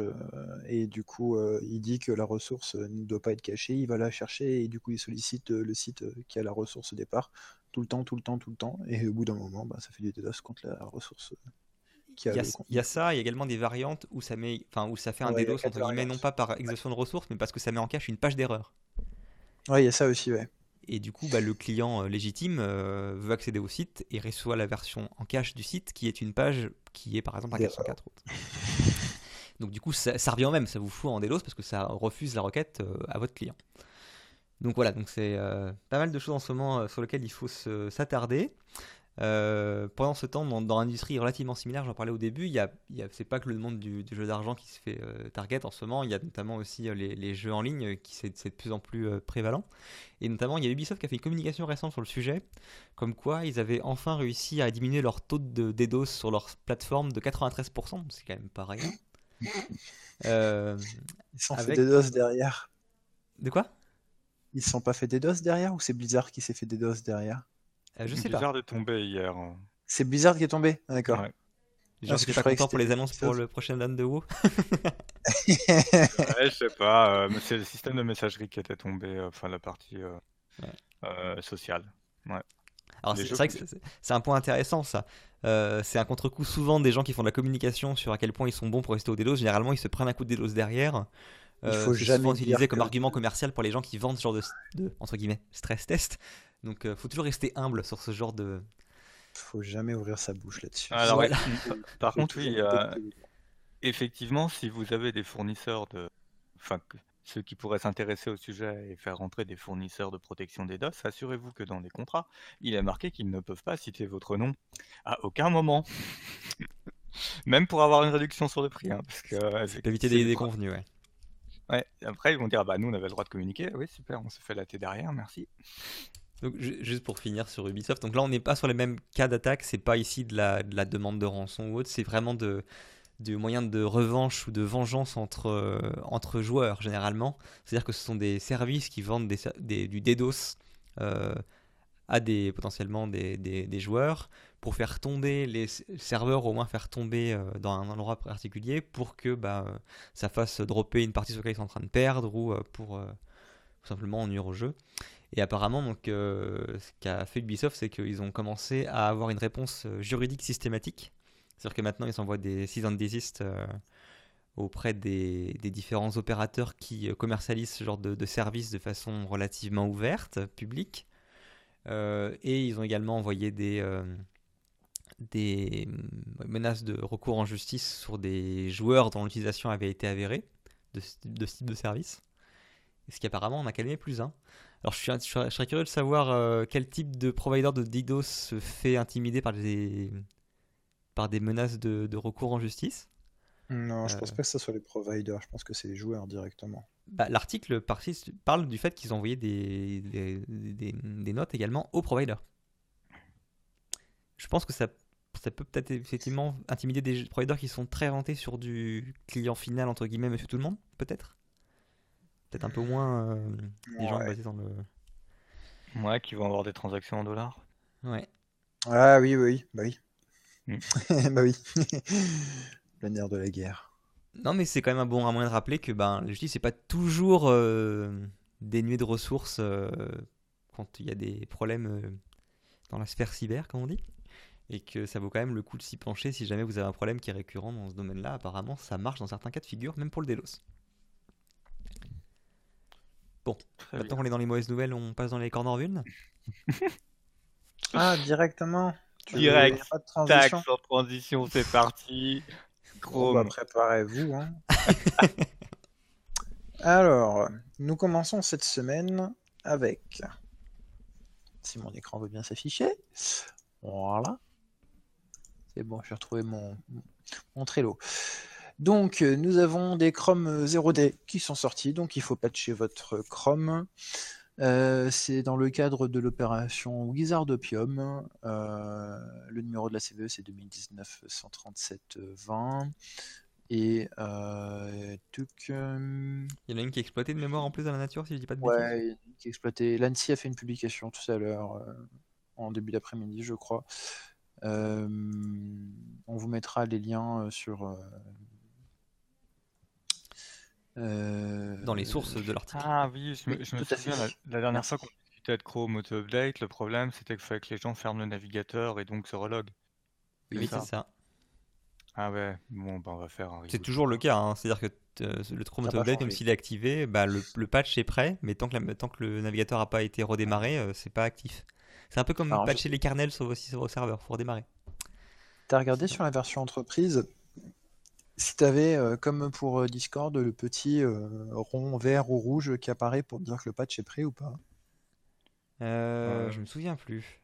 et du coup, il dit que la ressource ne doit pas être cachée, il va la chercher et du coup, il sollicite le site qui a la ressource au départ tout le temps, tout le temps, tout le temps, et au bout d'un moment, bah, ça fait du DDoS contre la ressource il, y a, ça, il y a également des variantes où ça, met, enfin, où ça fait un DDoS entre guillemets, non pas par exhaustion de ressources, mais parce que ça met en cache une page d'erreur. Ouais, il y a ça aussi, ouais. Et du coup, bah, le client euh, légitime euh, veut accéder au site et reçoit la version en cache du site qui est une page qui est par exemple à 404 Donc du coup, ça, revient au même, ça vous fout en DDoS parce que ça refuse la requête euh, à votre client. Donc voilà, donc c'est pas mal de choses en ce moment sur lesquelles il faut s'attarder. Euh, pendant ce temps, dans, dans une industrie relativement similaire, j'en parlais au début, il y a, c'est pas que le monde du, jeu d'argent qui se fait euh, target en ce moment, il y a notamment aussi euh, les, jeux en ligne qui c'est, de plus en plus prévalent. Et notamment, il y a Ubisoft qui a fait une communication récente sur le sujet, comme quoi ils avaient enfin réussi à diminuer leur taux de DDoS sur leur plateforme de 93%, c'est quand même pas rien. ils sont fait DDoS derrière. De quoi? Ils sont pas fait DDoS derrière ou c'est Blizzard qui s'est fait DDoS derrière? Euh, je sais Blizzard est tombé hier. C'est Blizzard qui est tombé ah, D'accord. Ouais. Genre, ah, pas content pour les annonces pour le prochain LAN de WoW ouais, Je sais pas, euh, mais c'est le système de messagerie qui était tombé, euh, enfin la partie sociale. Ouais. Alors c'est vrai que c'est un point intéressant ça. c'est un contre-coup souvent des gens qui font de la communication sur à quel point ils sont bons pour rester au DDoS. Généralement ils se prennent un coup de DDoS derrière. Il faut jamais utiliser comme argument commercial pour les gens qui vendent ce genre de, de entre guillemets stress test. Donc, euh, faut toujours rester humble sur ce genre de. Faut jamais ouvrir sa bouche là-dessus. Alors, par contre, oui, euh, effectivement, si vous avez des fournisseurs de, enfin, ceux qui pourraient s'intéresser au sujet et faire rentrer des fournisseurs de protection des DOS, assurez-vous que dans les contrats, il est marqué qu'ils ne peuvent pas citer votre nom à aucun moment. Même pour avoir une réduction sur le prix. Hein, parce que, euh, éviter des déconvenus, ouais. Ouais, après ils vont dire ah bah nous on avait le droit de communiquer, oui super, on se fait la derrière, merci. Juste pour finir sur Ubisoft, donc là on n'est pas sur les mêmes cas d'attaque, c'est pas ici de la, de la, demande de rançon ou autre, c'est vraiment de, moyens de revanche ou de vengeance entre, euh, entre joueurs généralement. C'est-à-dire que ce sont des services qui vendent des, du DDoS euh, à des, potentiellement des, des, joueurs pour faire tomber les serveurs, au moins faire tomber euh, dans un endroit particulier pour que bah, ça fasse dropper une partie sur laquelle ils sont en train de perdre ou pour simplement en nuire au jeu. Et apparemment, donc, euh, ce qu'a fait Ubisoft, c'est qu'ils ont commencé à avoir une réponse euh, juridique systématique. C'est-à-dire que maintenant, ils envoient des cease and desist euh, auprès des, différents opérateurs qui commercialisent ce genre de, services de façon relativement ouverte, publique. et ils ont également envoyé des, menaces de recours en justice sur des joueurs dont l'utilisation avait été avérée de, de ce type de service. Ce qui apparemment en a calmé plus un. Alors je, suis, je, serais curieux de savoir euh, quel type de provider de DDoS se fait intimider par des, par des menaces de, recours en justice. Non, je pense euh. pas que ce soit les providers, je pense que c'est les joueurs directement. Bah, L'article parle du fait qu'ils ont envoyé des, des, des, notes également aux providers. Je pense que ça ça peut peut-être effectivement intimider des providers qui sont très rentés sur du client final, entre guillemets, monsieur tout le monde, peut-être Peut-être un peu moins euh, des gens basés dans le. Ouais, qui vont avoir des transactions en dollars. Ouais. Ah oui, oui, bah oui. Hmm. bah oui. Le nerf de la guerre. Non, mais c'est quand même un bon moyen de rappeler que ben, la justice n'est pas toujours euh, dénuée de ressources euh, quand il y a des problèmes euh, dans la sphère cyber, comme on dit. Et que ça vaut quand même le coup de s'y pencher si jamais vous avez un problème qui est récurrent dans ce domaine-là. Apparemment, ça marche dans certains cas de figure, même pour le Delos. Très Maintenant qu'on est dans les mauvaises nouvelles, on passe dans les corner vulnes. Ah, directement. Direct. Pas de Tac, transition. sans transition, c'est parti. Bon, bah, Chrome. préparez-vous. hein. Alors, nous commençons cette semaine avec. Si mon écran veut bien s'afficher. Voilà. C'est bon, j'ai retrouvé mon, mon Trello. Donc, euh, nous avons des Chrome euh, 0D qui sont sortis, donc il faut patcher votre Chrome. Euh, c'est dans le cadre de l'opération Wizardopium. Euh, le numéro de la CVE, c'est 2019-137-20. Et euh, tuc, euh, Il y en a une qui est exploitée de mémoire en plus dans la nature, si je dis pas de bêtises. il y en a une qui est exploité. L'ANSI a fait une publication tout à l'heure, euh, en début d'après-midi, je crois. Euh, on vous mettra les liens euh, sur. Dans les sources de l'article. Ah oui, je me, je souviens, la, la dernière Merci. fois qu'on discutait de Chrome Auto Update, le problème c'était qu'il fallait que les gens ferment le navigateur et donc se reloguent. Oui, c'est ça. ça. Ah ouais, bon, bah on va faire un C'est toujours le cas, hein. c'est-à-dire que euh, le Chrome Auto Update, même s'il est activé, bah, le, le patch est prêt, mais tant que, la- tant que le navigateur n'a pas été redémarré, euh, c'est pas actif. C'est un peu comme Alors, je- patcher les kernels sur vos, sur vos serveurs, faut redémarrer. T'as regardé sur la version entreprise si t'avais, euh, comme pour euh, Discord, le petit euh, rond vert ou rouge qui apparaît pour dire que le patch est prêt ou pas? Euh, Euh, Je me souviens plus.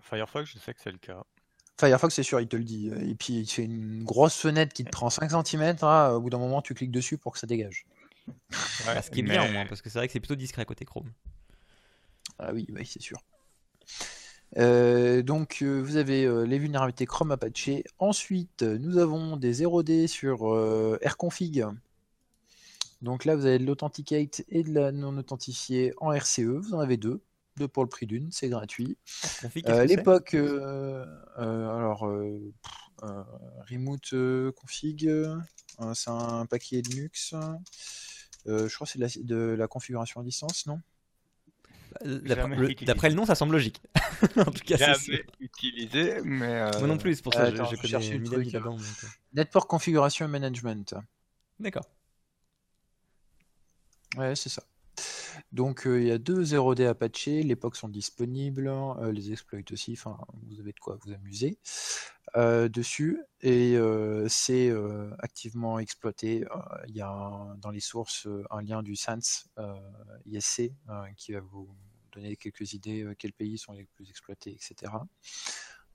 Firefox, je sais que c'est le cas. Firefox, c'est sûr, il te le dit. Et puis, fait une grosse fenêtre qui te prend 5 cm. au bout d'un moment, tu cliques dessus pour que ça dégage. Ouais, Bah, ce qui est bien au moins, parce que c'est vrai que c'est plutôt discret côté Chrome. Ah oui, oui, c'est sûr. Euh, donc, euh, vous avez euh, les vulnérabilités Chrome à patcher. Ensuite, nous avons des 0D sur Rconfig. Donc là, vous avez de l'Authenticate et de la non-authentifiée en RCE. Vous en avez deux. Deux pour le prix d'une, c'est gratuit. L'époque, alors, pff, Remote Config, c'est un paquet Linux. Je crois que c'est de la, de la configuration à distance, non? D'après le, nom, ça semble logique. en tout cas. Jamais utilisé, mais. euh, Moi non plus, c'est pour ça que je, Attends, je je connais mille truc. là-dedans. donc, euh. Network Configuration Management. D'accord. Ouais, c'est ça. Donc euh, il y a deux 0D à patcher, l'époque sont disponibles, euh, les exploits aussi, enfin vous avez de quoi vous amuser euh, dessus et euh, c'est euh, activement exploité. Euh, Il y a un- dans les sources euh, un lien du SANS euh, ISC euh, qui va vous donner quelques idées euh, quels pays sont les plus exploités, etc.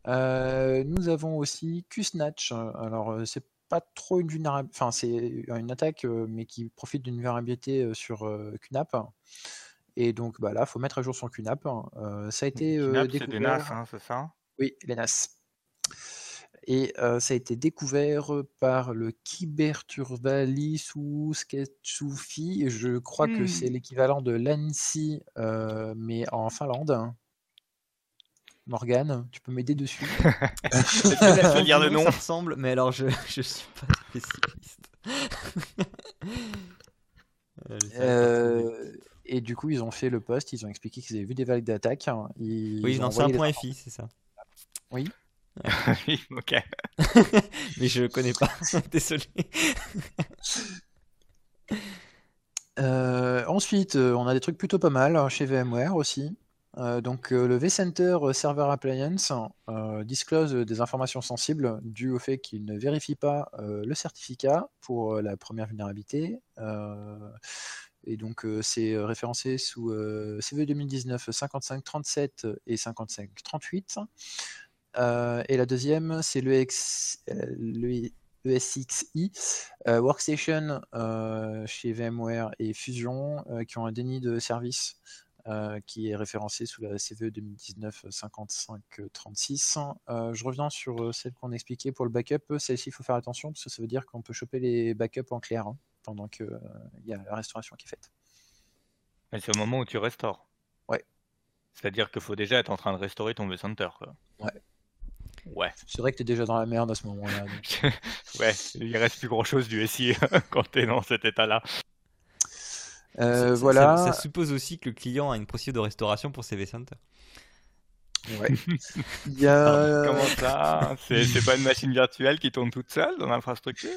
Euh, nous avons aussi QSnatch. Alors euh, c'est pas trop une vulnérabilité, enfin c'est une attaque mais qui profite d'une vulnérabilité sur QNAP. Et donc bah là, faut mettre à jour son QNAP. Euh, ça a été euh, c'est des. NAS, hein, c'est ça? Oui, les NAS. Et euh, ça a été découvert par le Kiberturvali sous Sketsufi. Je crois que Hmm. c'est l'équivalent de l'ANSI, euh, mais en Finlande. Morgane, tu peux m'aider dessus? Je peux dire le nom Ça ressemble, mais alors je, je suis pas spécialiste. Euh, Euh, et du coup, ils ont fait le post, ils ont expliqué qu'ils avaient vu des vagues d'attaques. hein, Ils Oui, ont non, c'est un point. FI, c'est ça. Oui, ok. Mais je connais pas, désolé. Euh, ensuite, euh, on a des trucs plutôt pas mal hein, chez VMware aussi. Euh, donc, euh, le vCenter Server Appliance euh, disclose des informations sensibles dues au fait qu'il ne vérifie pas euh, le certificat pour euh, la première vulnérabilité. Euh, et donc, euh, c'est référencé sous euh, CV 2019 5537 et 5538. Euh, et la deuxième, c'est le, X- euh, le ESXi, euh, Workstation euh, chez VMware et Fusion euh, qui ont un déni de service euh, qui est référencée sous la CVE 2019 5536. Euh, je reviens sur euh, celle qu'on expliquait pour le backup. Celle-ci, il faut faire attention parce que ça veut dire qu'on peut choper les backups en clair hein, pendant qu'il y a la restauration qui est faite. C'est au moment où tu restaures. Ouais. C'est-à-dire qu'il faut déjà être en train de restaurer ton vCenter. Quoi. Ouais. Ouais. C'est vrai que tu es déjà dans la merde à ce moment-là. donc. ouais, il reste plus grand-chose du SI quand tu es dans cet état-là. Euh, voilà. Ça, ça suppose aussi que le client a une procédure de restauration pour ses vCenter. Ouais. Il y a... Comment ça? C'est c'est pas une machine virtuelle qui tourne toute seule dans l'infrastructure?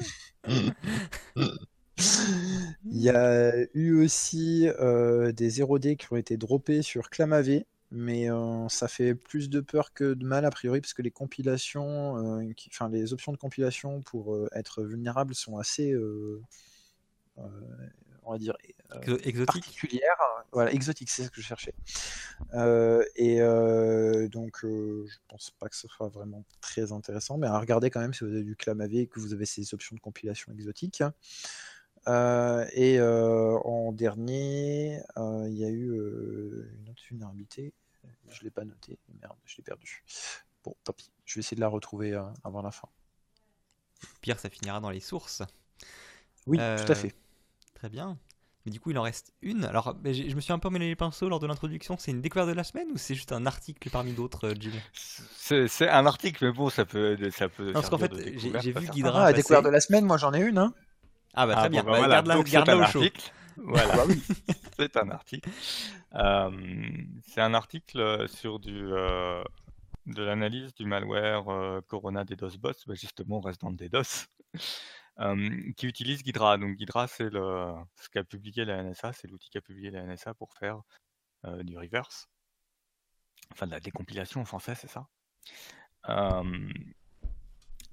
Il y a eu aussi euh, des 0D qui ont été droppés sur Clamav, mais euh, ça fait plus de peur que de mal a priori, parce que les compilations, euh, qui- enfin les options de compilation pour euh, être vulnérables sont assez, on va dire, euh, Exo- Exotique. particulières. Voilà, exotique, c'est ce que je cherchais. Et donc, je pense pas que ce soit vraiment très intéressant, mais à regarder quand même si vous avez du Clamav et que vous avez ces options de compilation exotiques. Euh, et euh, en dernier, euh, il y a eu une autre vulnérabilité. Je l'ai pas noté. Merde, je l'ai perdu. Bon, tant pis. Je vais essayer de la retrouver euh, avant la fin. Pire, ça finira dans les sources. Oui, Euh, tout à fait. Très bien. Mais du coup, il en reste une. Alors, je me suis un peu mêlé les pinceaux lors de l'introduction. C'est une découverte de la semaine ou c'est juste un article parmi d'autres, euh, Jim C'est un article, mais bon, ça peut, ça peut. Non, parce qu'en fait, j'ai- vu. Guidra Ah, passer. découverte de la semaine, moi j'en ai une. Hein. Ah bah très Ah, bien. bon, bah Bah, voilà. garde-la un au chaud. Voilà. Ah bah oui. c'est un article. Euh, c'est un article sur du, euh, de l'analyse du malware euh, Corona DDoS Boss. Bah, justement, on reste dans le DDoS. Euh, qui utilise Ghidra. Donc Ghidra, c'est le, ce qu'a publié la NSA, c'est l'outil qu'a publié la NSA pour faire euh, du reverse. Enfin, de la décompilation en français, c'est ça. Euh,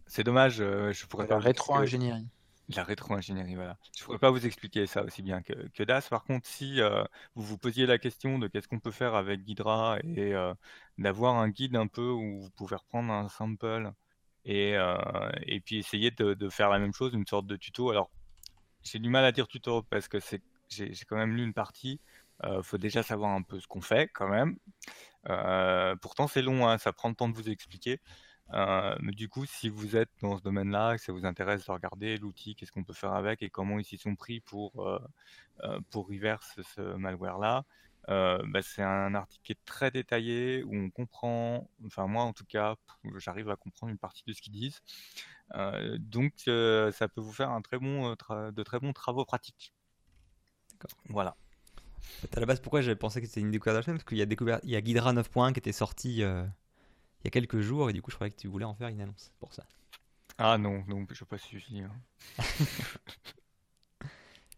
c'est dommage, euh, je pourrais La rétro-ingénierie. La rétro-ingénierie, voilà. Je ne pourrais pas vous expliquer ça aussi bien que, Das. Par contre, si euh, vous vous posiez la question de qu'est-ce qu'on peut faire avec Ghidra et euh, d'avoir un guide un peu où vous pouvez reprendre un sample et, euh, et puis essayer de, faire la même chose, une sorte de tuto. Alors, j'ai du mal à dire tuto parce que c'est, j'ai, quand même lu une partie. Il faut déjà savoir un peu ce qu'on fait quand même. Pourtant, c'est long, hein, ça prend le temps de vous expliquer. Euh, mais du coup, si vous êtes dans ce domaine-là, que ça vous intéresse de regarder l'outil, qu'est-ce qu'on peut faire avec et comment ils s'y sont pris pour, euh, euh, pour reverse ce malware-là, euh, bah, c'est un article qui est très détaillé où on comprend, enfin moi en tout cas, j'arrive à comprendre une partie de ce qu'ils disent. Donc ça peut vous faire un très bon, de très bons travaux pratiques. Voilà. À la base, pourquoi j'avais pensé que c'était une découverte de la semaine Parce qu'il y a, découvert... il y a Ghidra 9.1 qui était sorti il y a quelques jours et du coup, je croyais que tu voulais en faire une annonce. Pour ça. Ah non, non, je n'ai pas suivi. hein.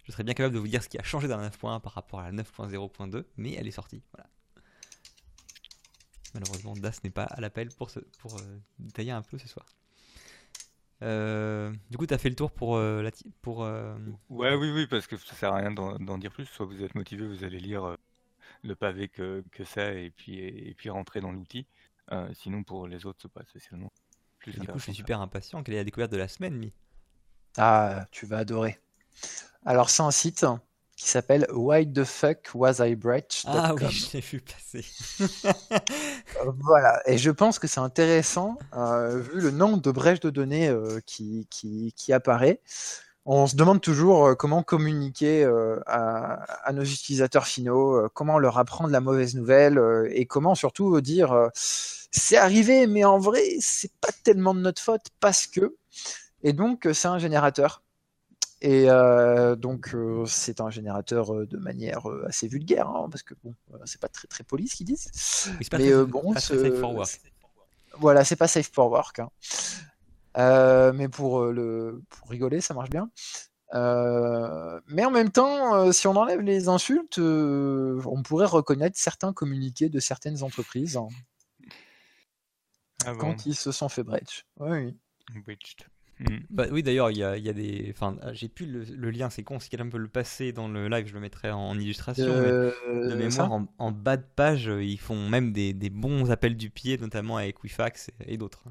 Je serais bien capable de vous dire ce qui a changé dans la 9.1 par rapport à la 9.0.2, mais elle est sortie. Voilà. Malheureusement, Das n'est pas à l'appel pour, ce- pour euh, détailler un peu ce soir. Euh, du coup, tu as fait le tour pour, euh, la pour euh, Ouais, oui, oui, parce que ça sert à rien d'en dire plus. Soit vous êtes motivé, vous allez lire euh, le pavé que, que c'est et puis, et puis rentrer dans l'outil. Euh, sinon, pour les autres, c'est pas spécialement plus Du coup, je suis super impatient. Quelle est la découverte de la semaine, Mi? Ah, tu vas adorer. Alors, c'est un site qui s'appelle Why the fuck was I breached Ah oui, je l'ai vu passer. Voilà, et je pense que c'est intéressant, euh, vu le nombre de brèches de données euh, qui, qui, qui apparaît. On se demande toujours euh, comment communiquer euh, à, à nos utilisateurs finaux, euh, comment leur apprendre la mauvaise nouvelle, et comment surtout dire c'est arrivé, mais en vrai, c'est pas tellement de notre faute parce que. Et donc, c'est un générateur. Et euh, donc, euh, c'est un générateur euh, de manière assez vulgaire, hein, parce que bon, c'est pas très très poli ce qu'ils disent. Mais bon, pas très ce- safe for work. voilà, c'est pas safe for work. hein. Euh, mais pour, euh, le, pour rigoler, ça marche bien. Euh, mais en même temps, euh, si on enlève les insultes, euh, on pourrait reconnaître certains communiqués de certaines entreprises hein, Ah bon, quand ils se sont fait breach. Oui. Hmm. Bah oui, d'ailleurs, il y a, il y a des. Enfin, j'ai plus le, le lien, c'est con, si quelqu'un peut le passer dans le live, je le mettrai en illustration. mais de mémoire, en, en bas de page, ils font même des, des bons appels du pied, notamment avec Wifax et, et d'autres.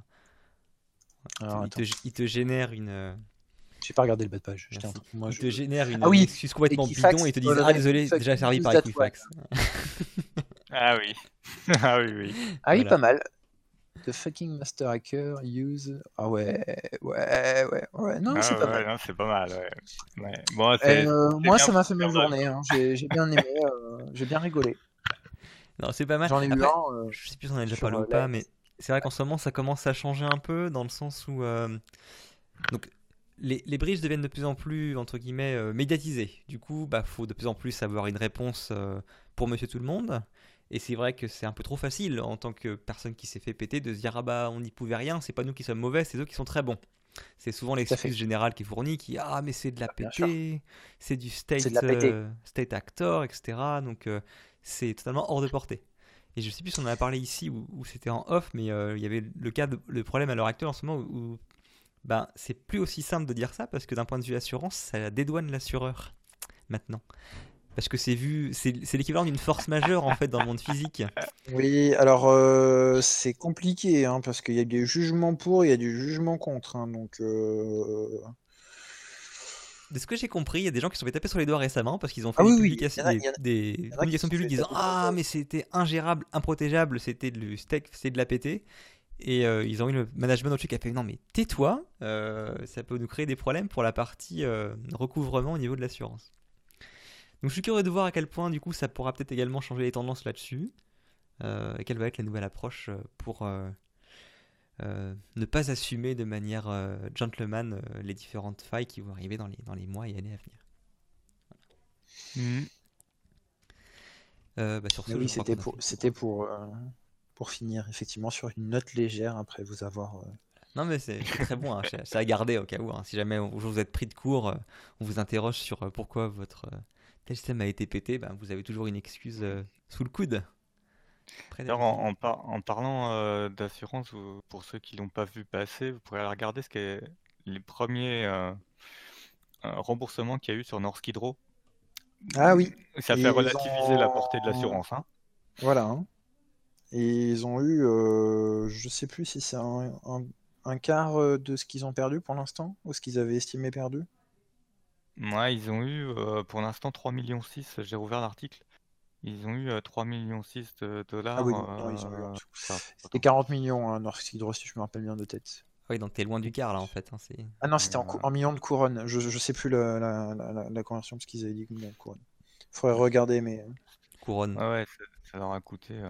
Alors, ils, te, génèrent une, euh, J'ai pas regardé le bas de page. Merci. Moi, Ils je... te génèrent une Ah oui, excuse complètement Equifax, bidon et te disent voilà, Ah, désolé, Equifax, déjà servi par Equifax. Ah oui. ah oui, oui. Ah oui, Voilà. pas mal. The fucking master hacker use. Ah ouais, ouais, ouais, ouais. Non, Ah c'est pas ouais, mal. non, c'est pas mal, ouais. Ouais. Bon, c'est Euh, moi, ça m'a fait ma journée. hein. J'ai bien aimé. euh, J'ai bien rigolé. Non, c'est pas mal. J'en ai eu un. euh, je sais plus si on en a déjà parlé ou pas, mais c'est vrai qu'en ce moment ça commence à changer un peu dans le sens où euh, donc les, les bridges deviennent de plus en plus entre guillemets euh, médiatisés. Du coup, bah faut de plus en plus avoir une réponse euh, pour Monsieur Tout le Monde. Et c'est vrai que c'est un peu trop facile en tant que personne qui s'est fait péter de se dire ah bah on n'y pouvait rien, c'est pas nous qui sommes mauvais, c'est eux qui sont très bons. C'est souvent l'excuse générale qui est fournie qui ah mais c'est de la sûr. pété, c'est du state, euh, state actor, etc. Donc c'est totalement hors de portée. Et je sais plus si on en a parlé ici ou, c'était en off, mais euh, il y avait le cas, le problème à l'heure actuelle en ce moment où, ben, c'est plus aussi simple de dire ça parce que d'un point de vue assurance, ça dédouane l'assureur maintenant. Parce que c'est vu, c'est l'équivalent d'une force majeure en fait dans le monde physique. Oui, alors euh, c'est compliqué hein, parce qu'il y a du jugement pour, il y a du jugement contre. hein, donc, euh, De ce que j'ai compris, il y a des gens qui se sont fait taper sur les doigts récemment parce qu'ils ont fait Ah des, oui, publications- a- des- des communications publiques disant Ah, mais c'était ingérable, improtégeable, c'était de steak, c'était de la pété. Et euh, ils ont eu le management au-dessus qui a fait Non, mais tais-toi, euh, ça peut nous créer des problèmes pour la partie euh, recouvrement au niveau de l'assurance. Donc je suis curieux de voir à quel point du coup ça pourra peut-être également changer les tendances là-dessus. Et quelle va être la nouvelle approche pour euh, ne pas assumer de manière euh, gentleman euh, les différentes failles qui vont arriver dans les, dans les mois et années à venir. Bah, sur ce, mais oui, c'était pour, fait- c'était pour, pour finir effectivement sur une note légère après vous avoir. Non, mais c'est très bon, hein, c'est à garder au cas où. hein. Si jamais vous êtes pris de court, on vous interroge sur pourquoi votre tel système a été pété, ben, vous avez toujours une excuse sous le coude. D'être en, en par- en parlant euh, d'assurance, pour ceux qui l'ont pas vu passer, vous pourrez aller regarder ce qu'est les premiers euh, euh, remboursements qu'il y a eu sur Norsk Hydro. Ah oui, Ça Et fait relativiser la portée de l'assurance. Hein. voilà. hein. Et ils ont eu, euh, je sais plus si c'est un, un- un quart de ce qu'ils ont perdu pour l'instant, ou ce qu'ils avaient estimé perdu. Ouais, ils ont eu pour l'instant 3,6 millions. J'ai rouvert l'article. Ils ont eu euh, 3,6 millions de dollars. Ah oui, non, non, ils ont eu en euh, dessous. C'était 40 millions, hein, Norsk Hydro, si je me rappelle bien de tête. Oui, donc t'es loin du quart là en fait. hein, c'est... Ah non, c'était en, Euh, cou- en millions de couronnes. Je, je sais plus la, la, la, la- conversion parce qu'ils avaient dit millions de couronnes. Faudrait regarder, mais euh, Couronne, Ouais, ouais, ça, ça leur a coûté. euh,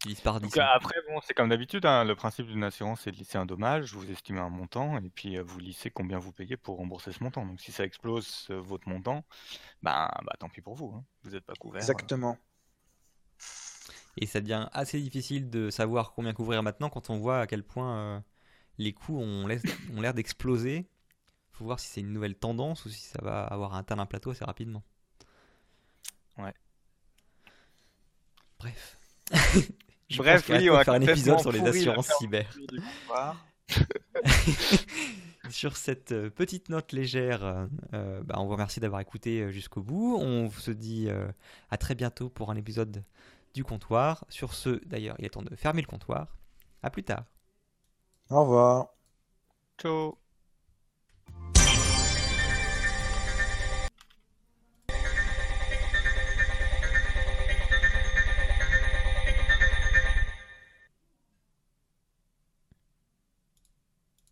10. Donc, après, bon, c'est comme d'habitude, hein, le principe d'une assurance, c'est de lisser un dommage, vous estimez un montant, et puis euh, vous lissez combien vous payez pour rembourser ce montant. Donc si ça explose euh, votre montant, bah, bah tant pis pour vous, hein. vous n'êtes pas couvert. exactement. Et ça devient assez difficile de savoir combien couvrir maintenant quand on voit à quel point euh, les coûts ont l'air ont l'air d'exploser. faut voir si c'est une nouvelle tendance ou si ça va avoir atteint un plateau assez rapidement. Ouais. Bref. Je Bref, oui, on à a faire un épisode sur les assurances cyber. Sur cette euh, petite note légère, euh, euh, bah, on vous remercie d'avoir écouté jusqu'au bout. On se dit euh, à très bientôt pour un épisode du comptoir. Sur ce, d'ailleurs, il est temps de fermer le comptoir. À plus tard. Au revoir. Ciao